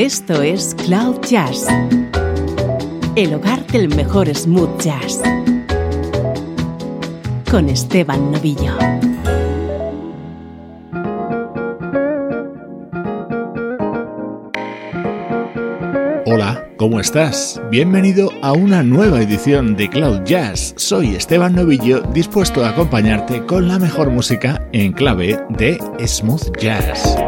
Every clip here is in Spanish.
Esto es Cloud Jazz, el hogar del mejor smooth jazz, con Esteban Novillo. Hola, ¿cómo estás? Bienvenido a una nueva edición de Cloud Jazz. Soy Esteban Novillo, dispuesto a acompañarte con la mejor música en clave de smooth jazz.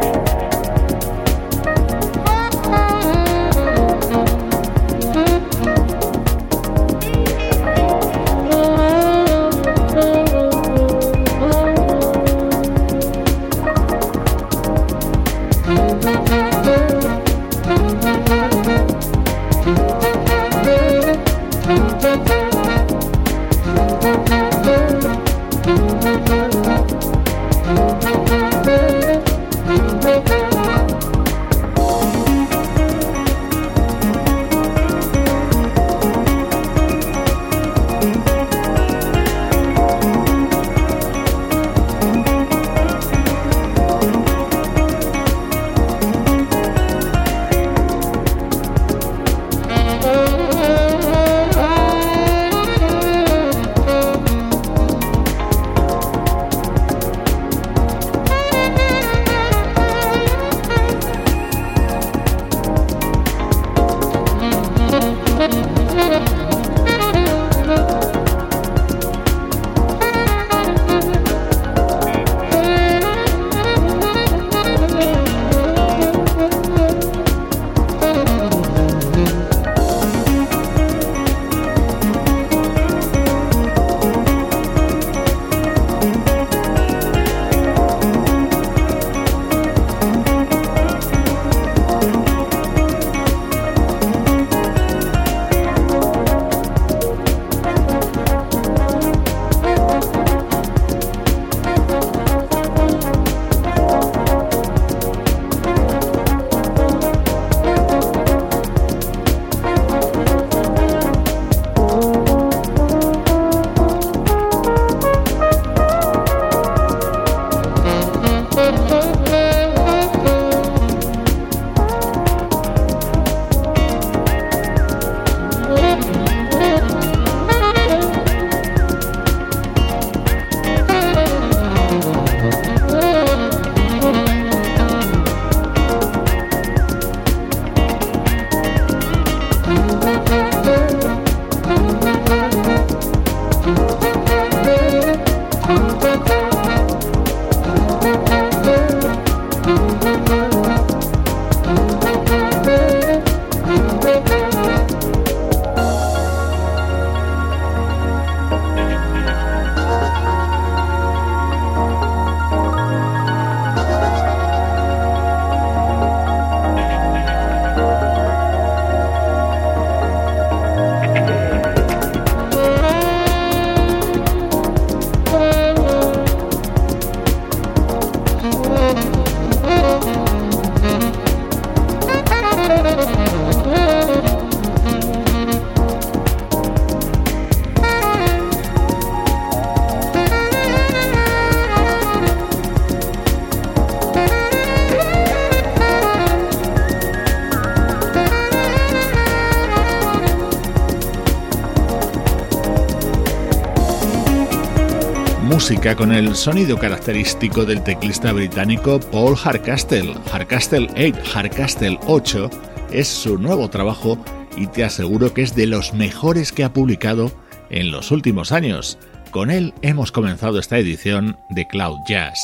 Música con el sonido característico del teclista británico Paul Hardcastle. Hardcastle 8, Hardcastle 8 es su nuevo trabajo y te aseguro que es de los mejores que ha publicado en los últimos años. Con él hemos comenzado esta edición de Cloud Jazz.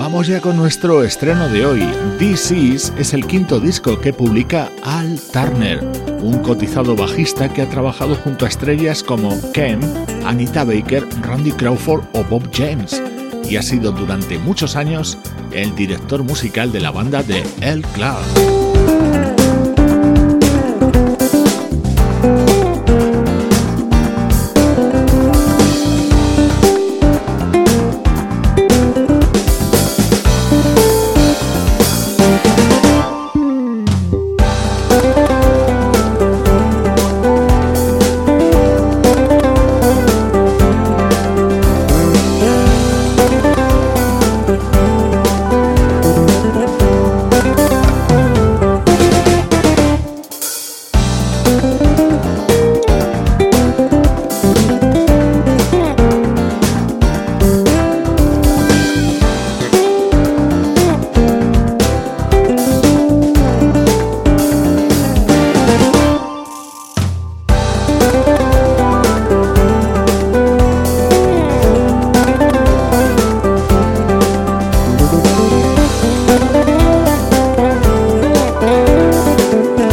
Vamos ya con nuestro estreno de hoy. This Is es el quinto disco que publica Al Turner, un cotizado bajista que ha trabajado junto a estrellas como Ken, Anita Baker, Randy Crawford o Bob James, y ha sido durante muchos años el director musical de la banda de El Club. Thank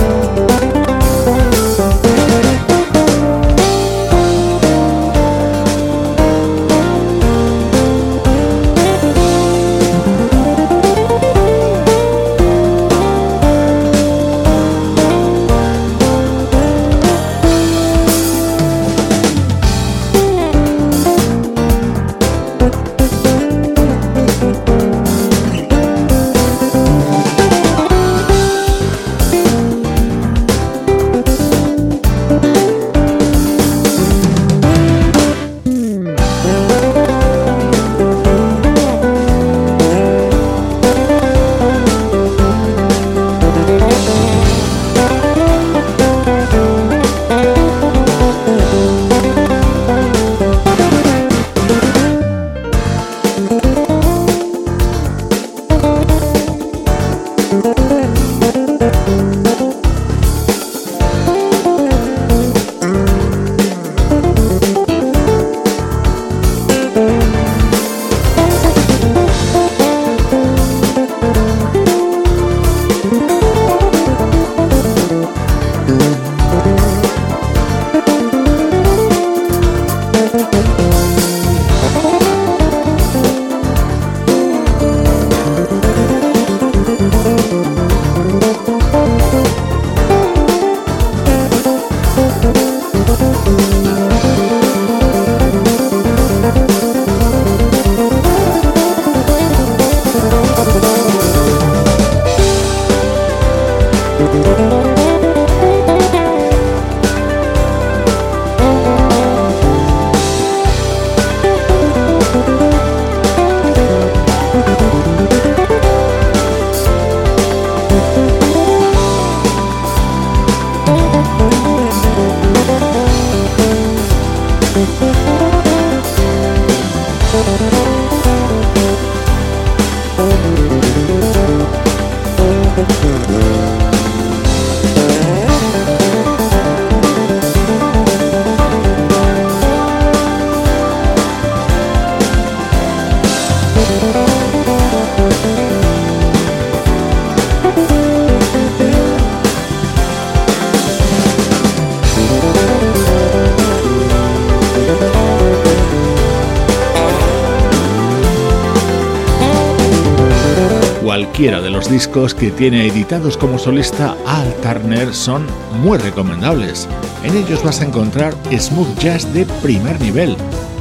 discos que tiene editados como solista Al Turner son muy recomendables. En ellos vas a encontrar smooth jazz de primer nivel,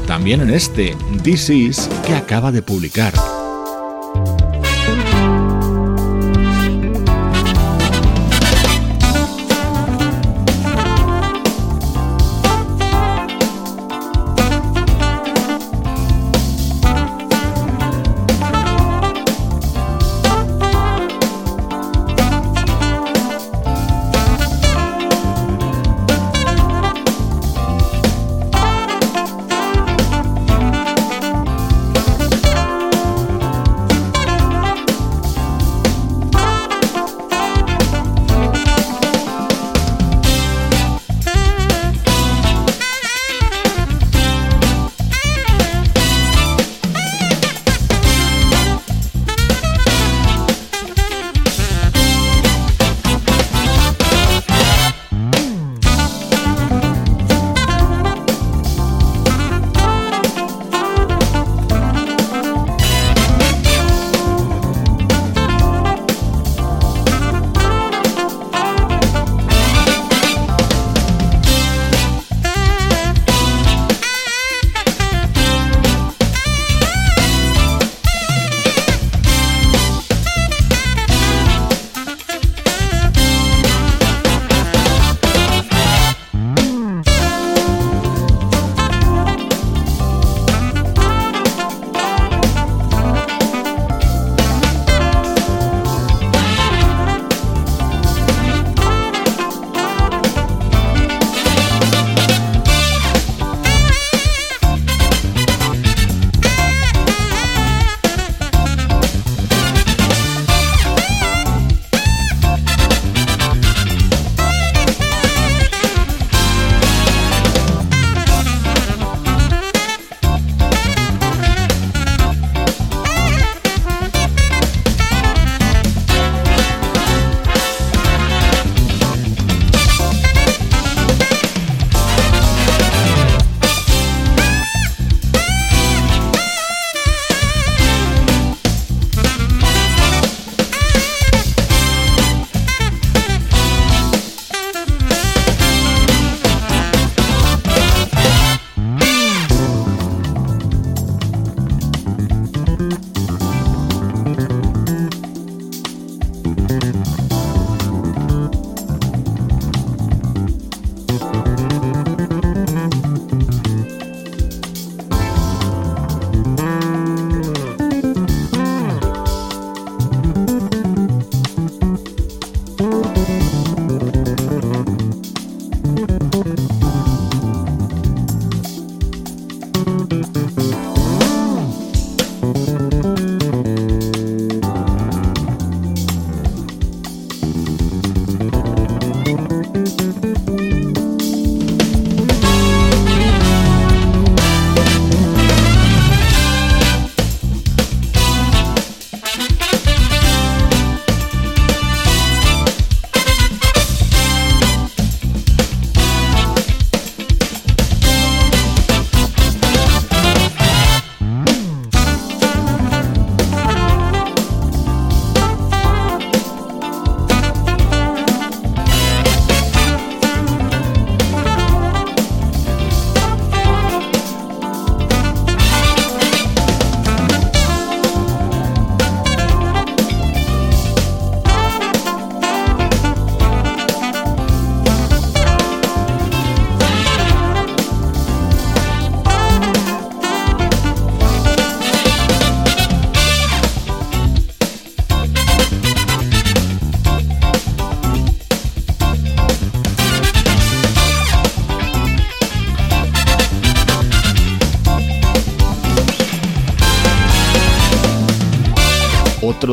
también en este This Is que acaba de publicar.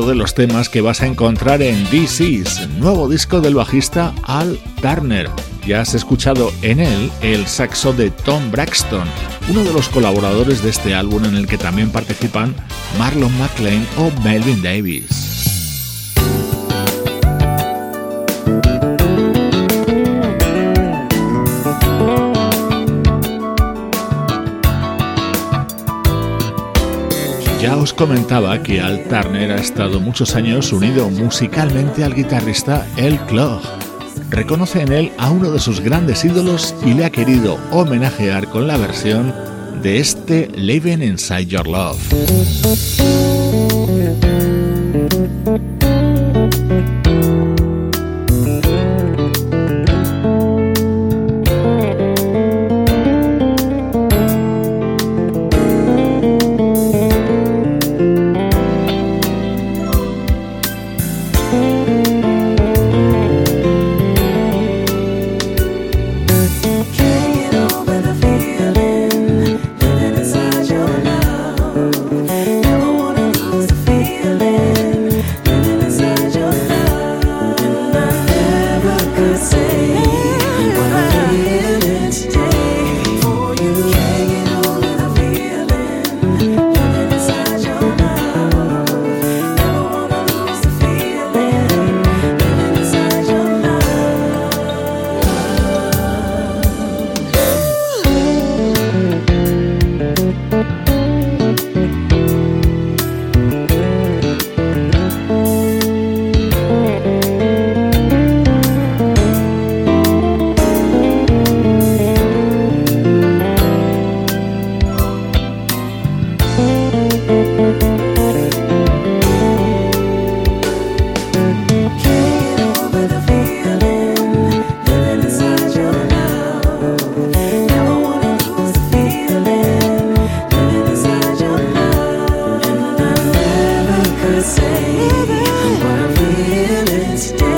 De los temas que vas a encontrar en Is, nuevo disco del bajista Al Turner. Ya has escuchado en él el saxo de Tom Braxton, uno de los colaboradores de este álbum en el que también participan Marlon McLean o Melvin Davis. Comentaba que Al Turner ha estado muchos años unido musicalmente al guitarrista El Clog. Reconoce en él a uno de sus grandes ídolos y le ha querido homenajear con la versión de este Living Inside Your Love. never say what I'm feeling today.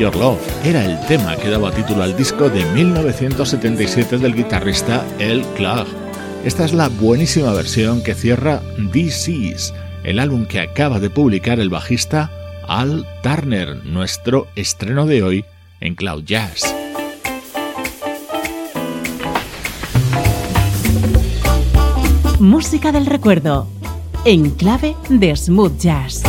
Your Love era el tema que daba título al disco de 1977 del guitarrista El Clark. Esta es la buenísima versión que cierra Is, el álbum que acaba de publicar el bajista Al Turner, nuestro estreno de hoy en Cloud Jazz. Música del recuerdo, en clave de smooth jazz.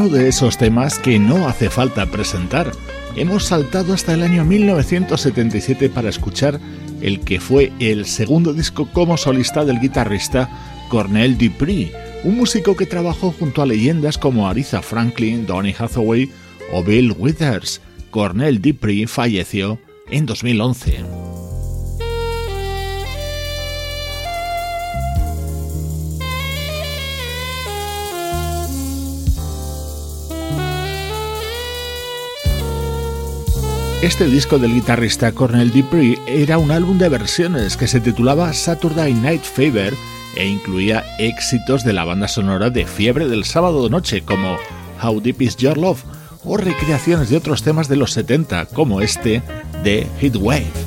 Uno de esos temas que no hace falta presentar. Hemos saltado hasta el año 1977 para escuchar el que fue el segundo disco como solista del guitarrista Cornel Dupree, un músico que trabajó junto a leyendas como Aretha Franklin, Donny Hathaway o Bill Withers. Cornel Dupree falleció en 2011. Este disco del guitarrista Cornel Dupree era un álbum de versiones que se titulaba Saturday Night Fever e incluía éxitos de la banda sonora de Fiebre del sábado noche como How Deep Is Your Love o recreaciones de otros temas de los 70 como este de Heatwave.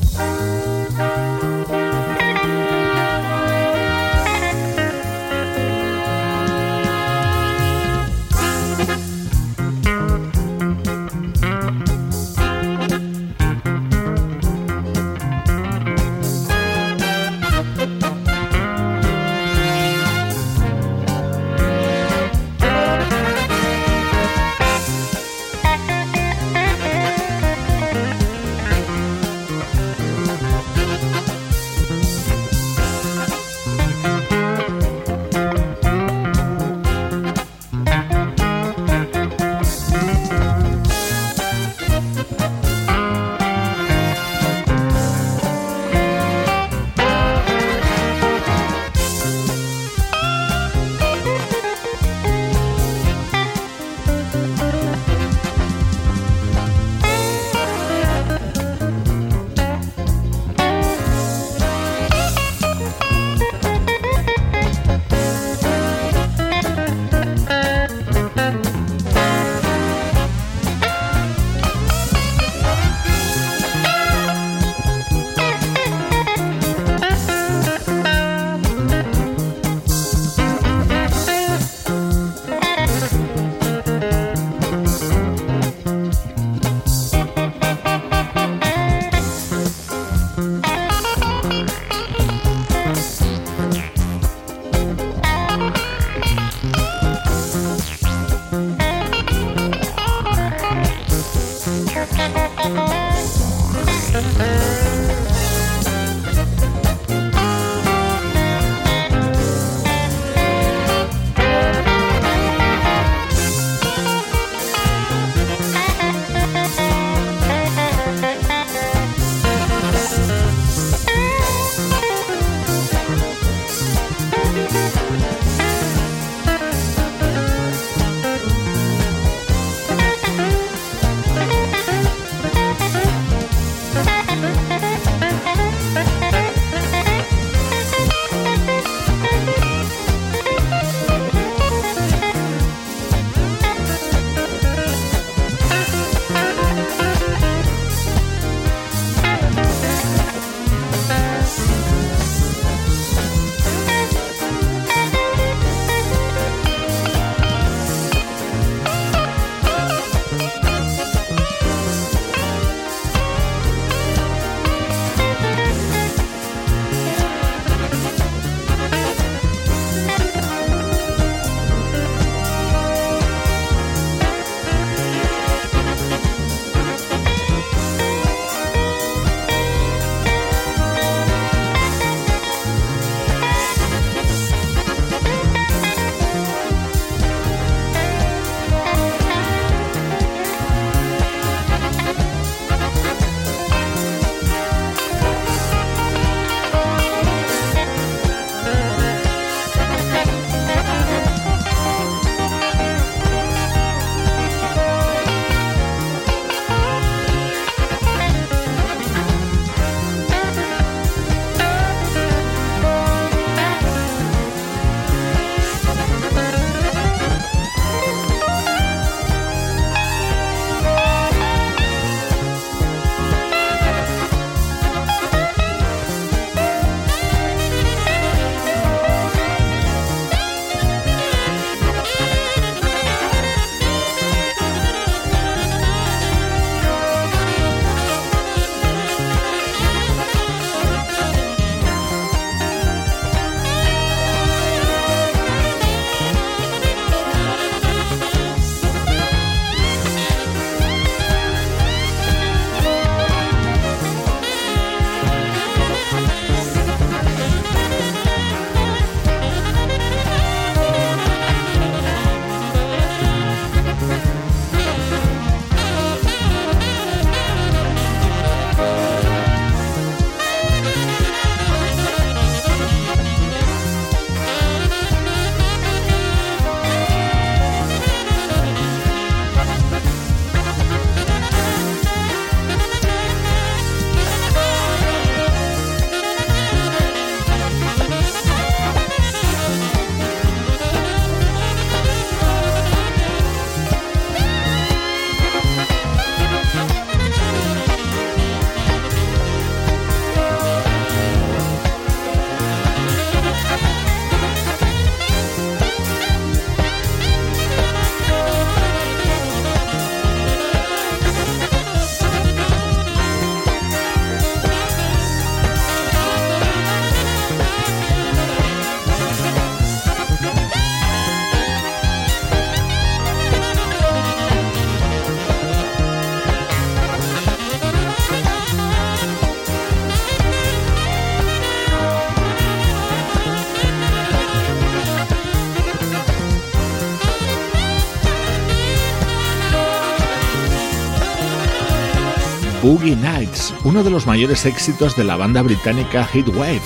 Boogie Nights, uno de los mayores éxitos de la banda británica Heatwave,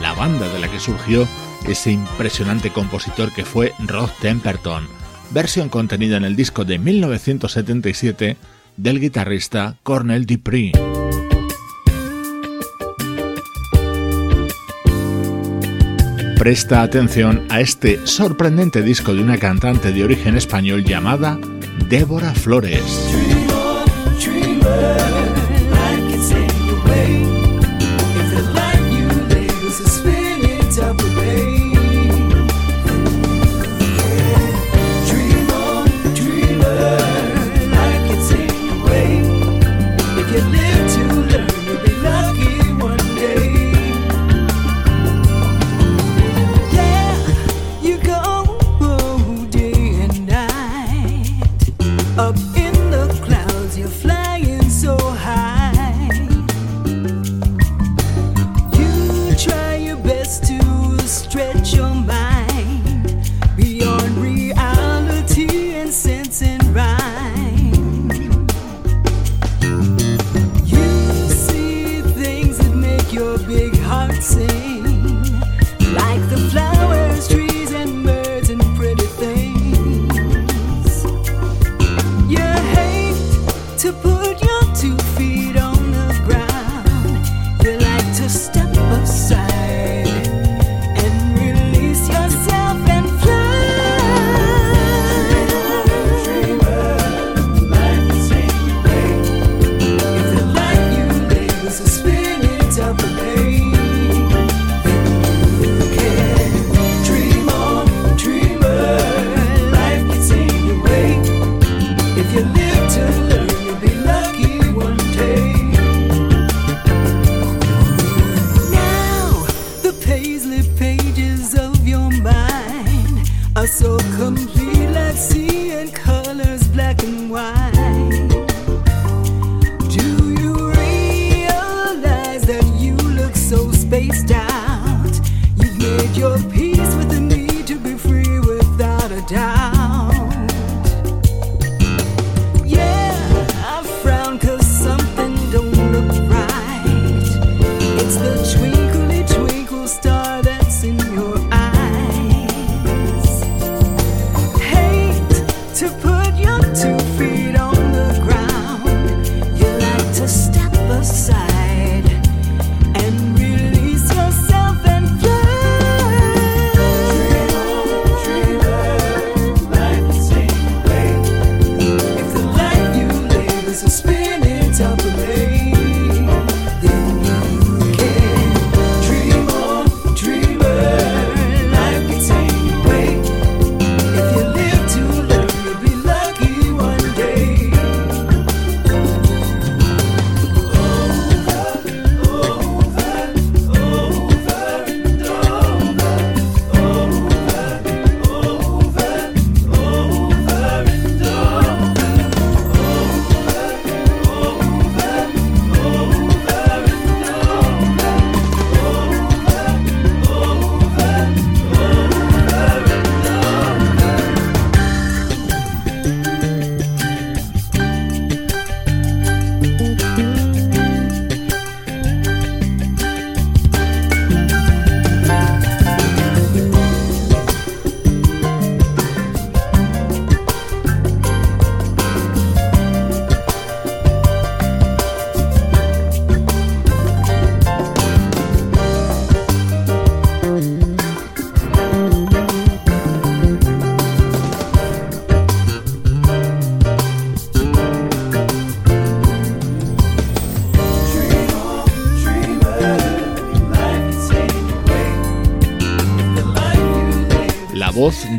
la banda de la que surgió ese impresionante compositor que fue Rod Temperton, versión contenida en el disco de 1977 del guitarrista Cornel Dupree. Presta atención a este sorprendente disco de una cantante de origen español llamada Débora Flores.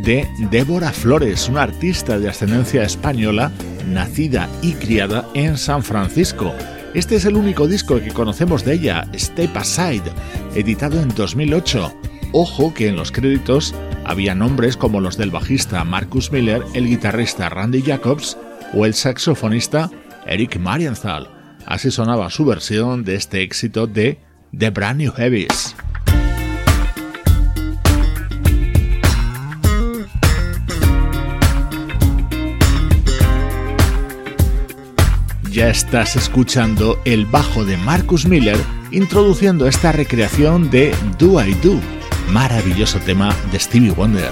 De Débora Flores, una artista de ascendencia española, nacida y criada en San Francisco. Este es el único disco que conocemos de ella, Step Aside, editado en 2008. Ojo que en los créditos había nombres como los del bajista Marcus Miller, el guitarrista Randy Jacobs o el saxofonista Eric Marienthal. Así sonaba su versión de este éxito de The Brand New Heavies. Estás escuchando el bajo de Marcus Miller introduciendo esta recreación de Do I Do, maravilloso tema de Stevie Wonder.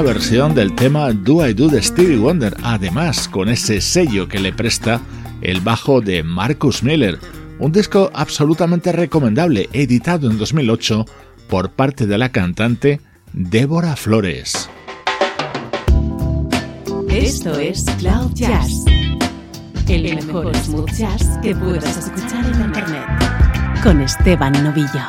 Versión del tema Do I Do de Stevie Wonder, además con ese sello que le presta el bajo de Marcus Miller, un disco absolutamente recomendable, editado en 2008 por parte de la cantante Débora Flores. Esto es Cloud Jazz, el mejor smooth jazz que puedas escuchar en Internet, con Esteban Novillo.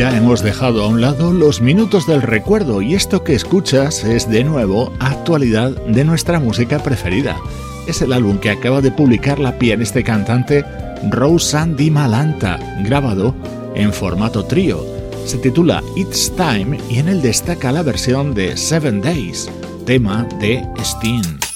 Ya hemos dejado a un lado los minutos del recuerdo y esto que escuchas es de nuevo actualidad de nuestra música preferida. Es el álbum que acaba de publicar la pianista y cantante Rose Malanta, grabado en formato trío. Se titula It's Time y en él destaca la versión de Seven Days, tema de Steen.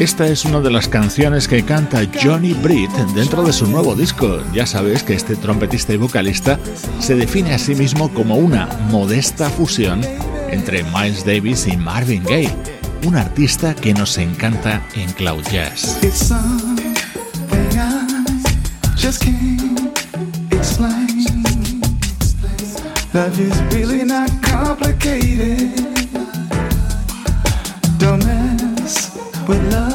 Esta es una de las canciones que canta Johnny Britt dentro de su nuevo disco. Ya sabes que este trompetista y vocalista se define a sí mismo como una modesta fusión entre Miles Davis y Marvin Gaye, un artista que nos encanta en Cloud Jazz. No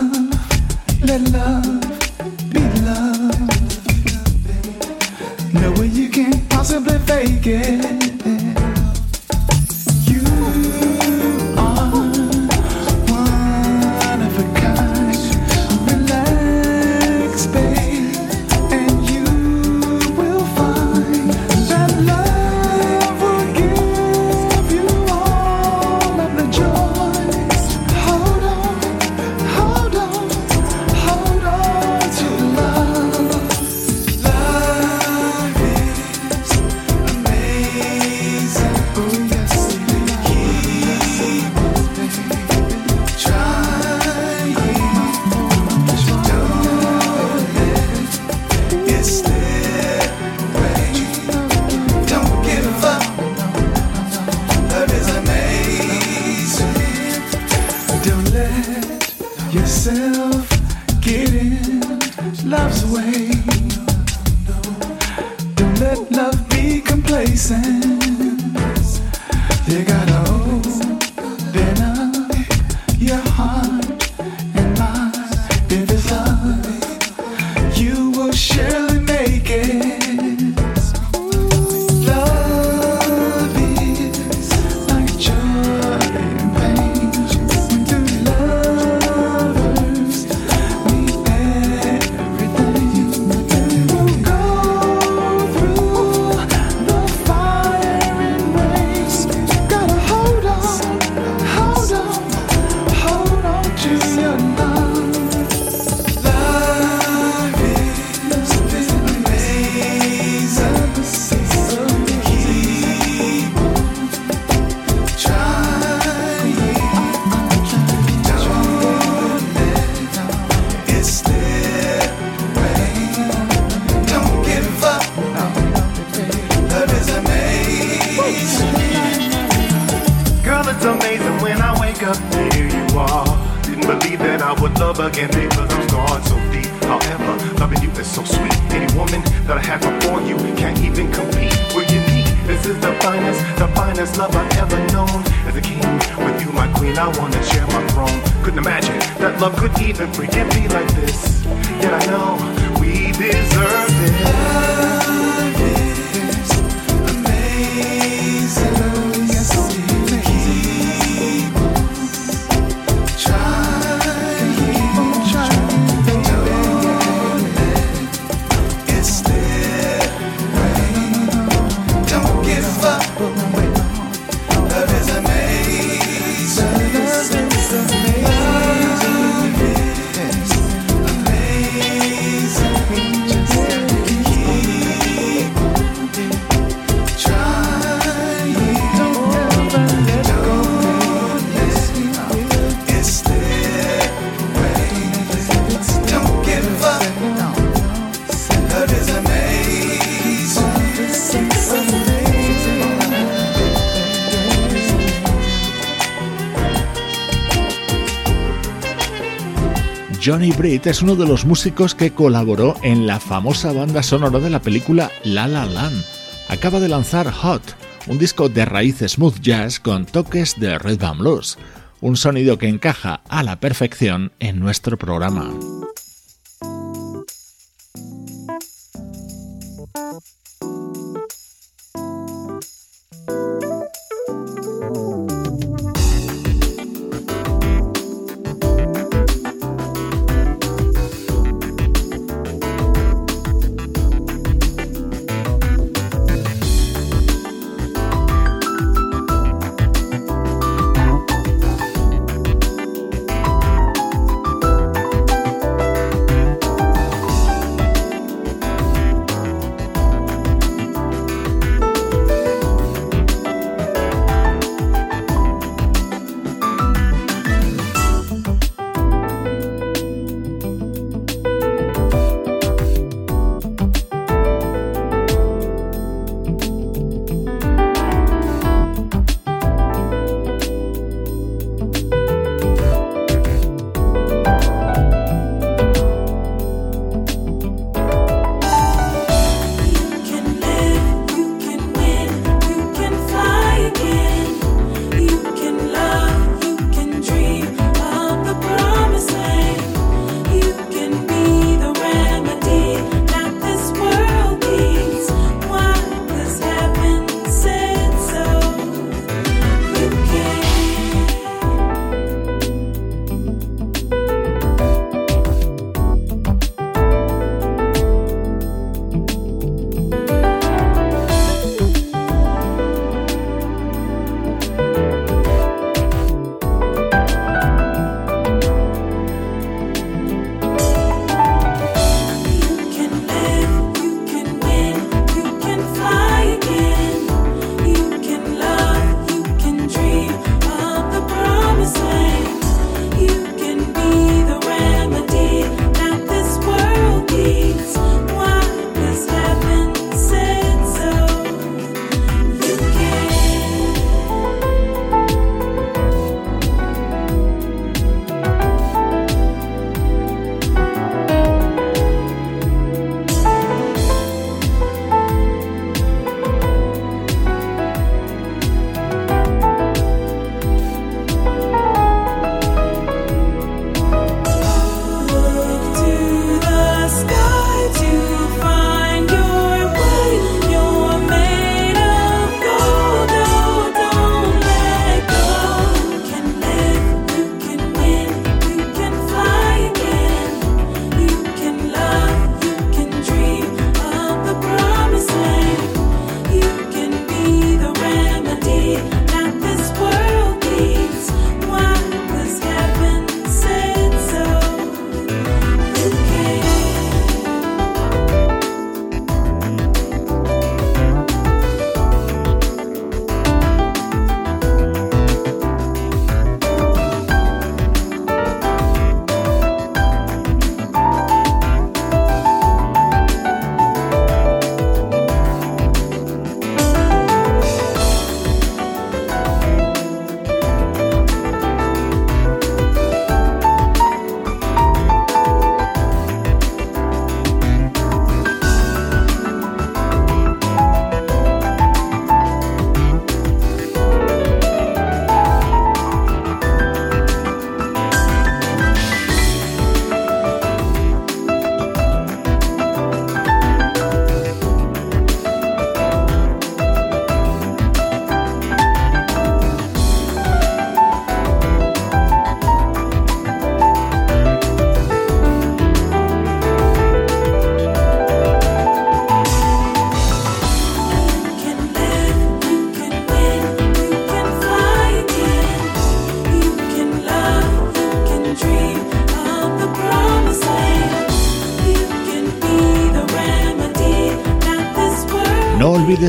Johnny Britt es uno de los músicos que colaboró en la famosa banda sonora de la película La La Land. Acaba de lanzar Hot, un disco de raíz smooth jazz con toques de Band Blues, un sonido que encaja a la perfección en nuestro programa.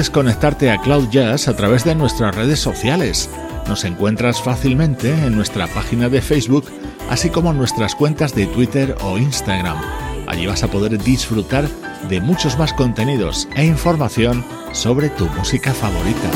Olvides conectarte a Cloud Jazz a través de nuestras redes sociales. Nos encuentras fácilmente en nuestra página de Facebook, así como en nuestras cuentas de Twitter o Instagram. Allí vas a poder disfrutar de muchos más contenidos e información sobre tu música favorita.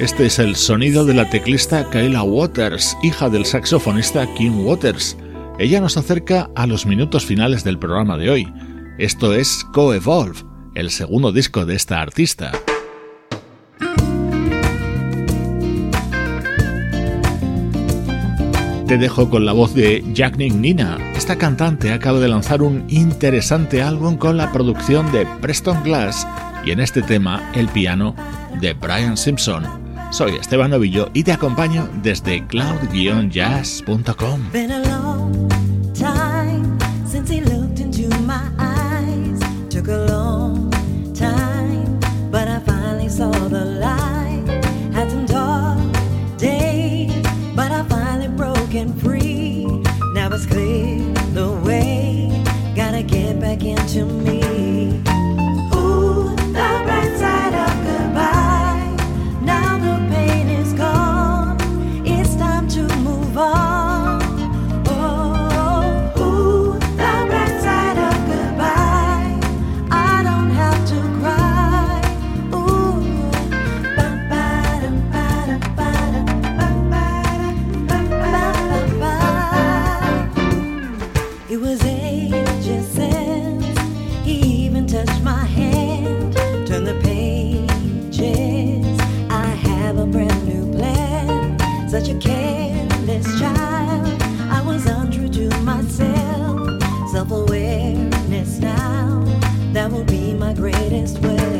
Este es el sonido de la teclista Kayla Waters, hija del saxofonista Kim Waters. Ella nos acerca a los minutos finales del programa de hoy. Esto es Co-Evolve, el segundo disco de esta artista. Te dejo con la voz de Jack Nick Nina. Esta cantante acaba de lanzar un interesante álbum con la producción de Preston Glass y en este tema el piano de Brian Simpson. Soy Esteban Novillo y te acompaño desde cloud-jazz.com. A long that will be my greatest way.